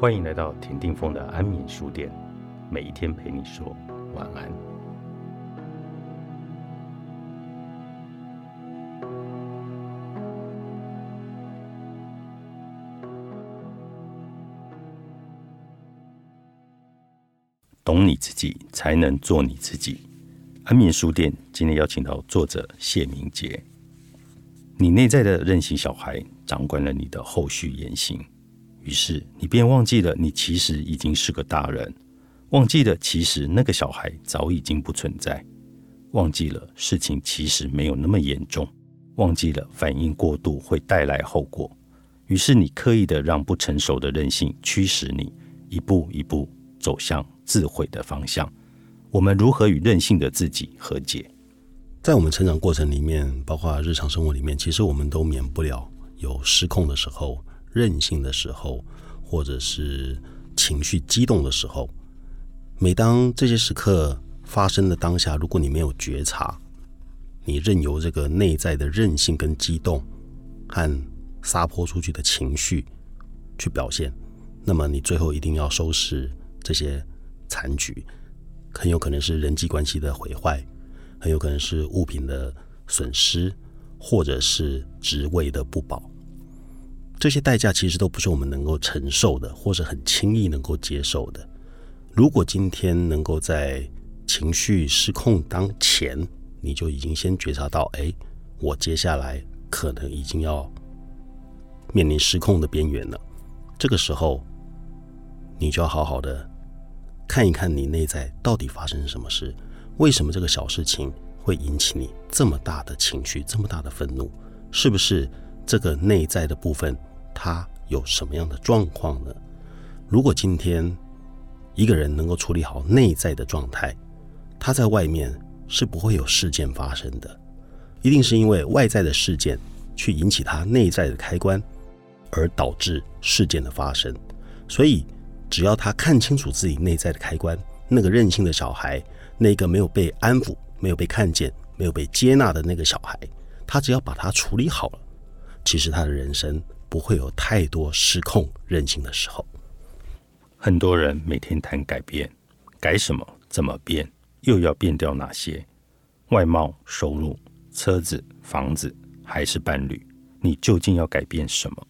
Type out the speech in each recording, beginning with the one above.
欢迎来到田定峰的安眠书店，每一天陪你说晚安。懂你自己，才能做你自己。安眠书店今天邀请到作者谢明杰。你内在的任性小孩掌管了你的后续言行，于是你便忘记了你其实已经是个大人，忘记了其实那个小孩早已经不存在，忘记了事情其实没有那么严重，忘记了反应过度会带来后果。于是你刻意的让不成熟的任性驱使你一步一步走向自毁的方向。我们如何与任性的自己和解？在我们成长过程里面，包括日常生活里面，其实我们都免不了有失控的时候、任性的时候，或者是情绪激动的时候。每当这些时刻发生的当下，如果你没有觉察，你任由这个内在的任性跟激动和撒泼出去的情绪去表现，那么你最后一定要收拾这些残局。很有可能是人际关系的毁坏，很有可能是物品的损失，或者是职位的不保。这些代价其实都不是我们能够承受的，或是很轻易能够接受的。如果今天能够在情绪失控当前，你就已经先觉察到，哎，我接下来可能已经要面临失控的边缘了。这个时候，你就要好好的。看一看你内在到底发生什么事？为什么这个小事情会引起你这么大的情绪、这么大的愤怒？是不是这个内在的部分他有什么样的状况呢？如果今天一个人能够处理好内在的状态，他在外面是不会有事件发生的，一定是因为外在的事件去引起他内在的开关，而导致事件的发生。所以。只要他看清楚自己内在的开关，那个任性的小孩，那个没有被安抚、没有被看见、没有被接纳的那个小孩，他只要把它处理好了，其实他的人生不会有太多失控、任性的时候。很多人每天谈改变，改什么？怎么变？又要变掉哪些？外貌、收入、车子、房子，还是伴侣？你究竟要改变什么？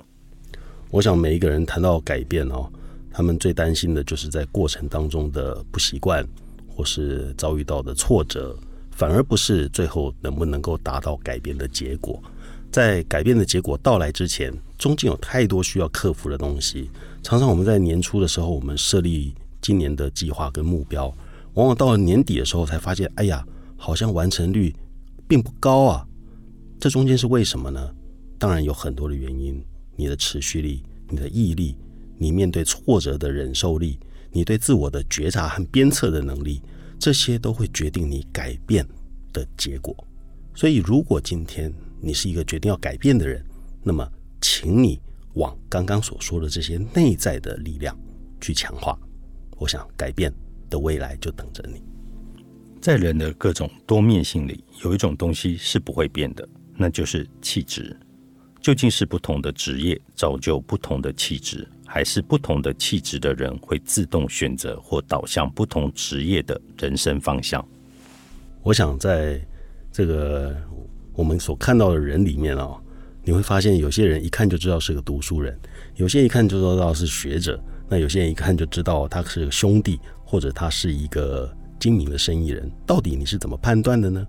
我想每一个人谈到改变哦。他们最担心的就是在过程当中的不习惯，或是遭遇到的挫折，反而不是最后能不能够达到改变的结果。在改变的结果到来之前，中间有太多需要克服的东西。常常我们在年初的时候，我们设立今年的计划跟目标，往往到了年底的时候才发现，哎呀，好像完成率并不高啊。这中间是为什么呢？当然有很多的原因，你的持续力，你的毅力。你面对挫折的忍受力，你对自我的觉察和鞭策的能力，这些都会决定你改变的结果。所以，如果今天你是一个决定要改变的人，那么，请你往刚刚所说的这些内在的力量去强化。我想，改变的未来就等着你。在人的各种多面性里，有一种东西是不会变的，那就是气质。究竟是不同的职业造就不同的气质？还是不同的气质的人会自动选择或导向不同职业的人生方向。我想，在这个我们所看到的人里面啊，你会发现有些人一看就知道是个读书人，有些一看就知道是学者，那有些人一看就知道他是个兄弟，或者他是一个精明的生意人。到底你是怎么判断的呢？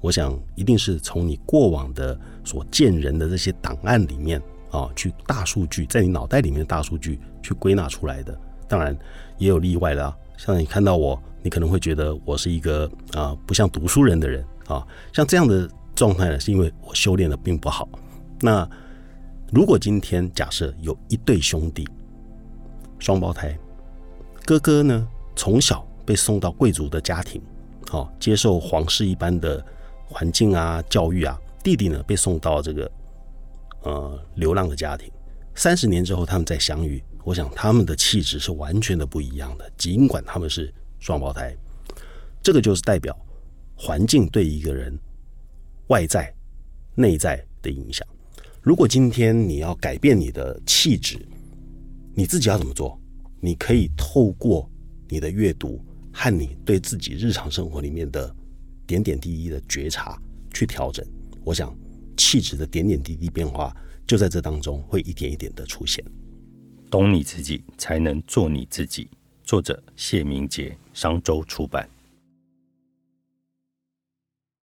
我想，一定是从你过往的所见人的这些档案里面。啊，去大数据在你脑袋里面的大数据去归纳出来的，当然也有例外的啊。像你看到我，你可能会觉得我是一个啊不像读书人的人啊。像这样的状态呢，是因为我修炼的并不好。那如果今天假设有一对兄弟，双胞胎，哥哥呢从小被送到贵族的家庭，好接受皇室一般的环境啊教育啊，弟弟呢被送到这个。呃，流浪的家庭，三十年之后他们再相遇，我想他们的气质是完全的不一样的。尽管他们是双胞胎，这个就是代表环境对一个人外在、内在的影响。如果今天你要改变你的气质，你自己要怎么做？你可以透过你的阅读和你对自己日常生活里面的点点滴滴的觉察去调整。我想，气质的点点滴滴变化就在这当中会一点一点的出现。懂你自己，才能做你自己。作者：谢明杰，商周出版。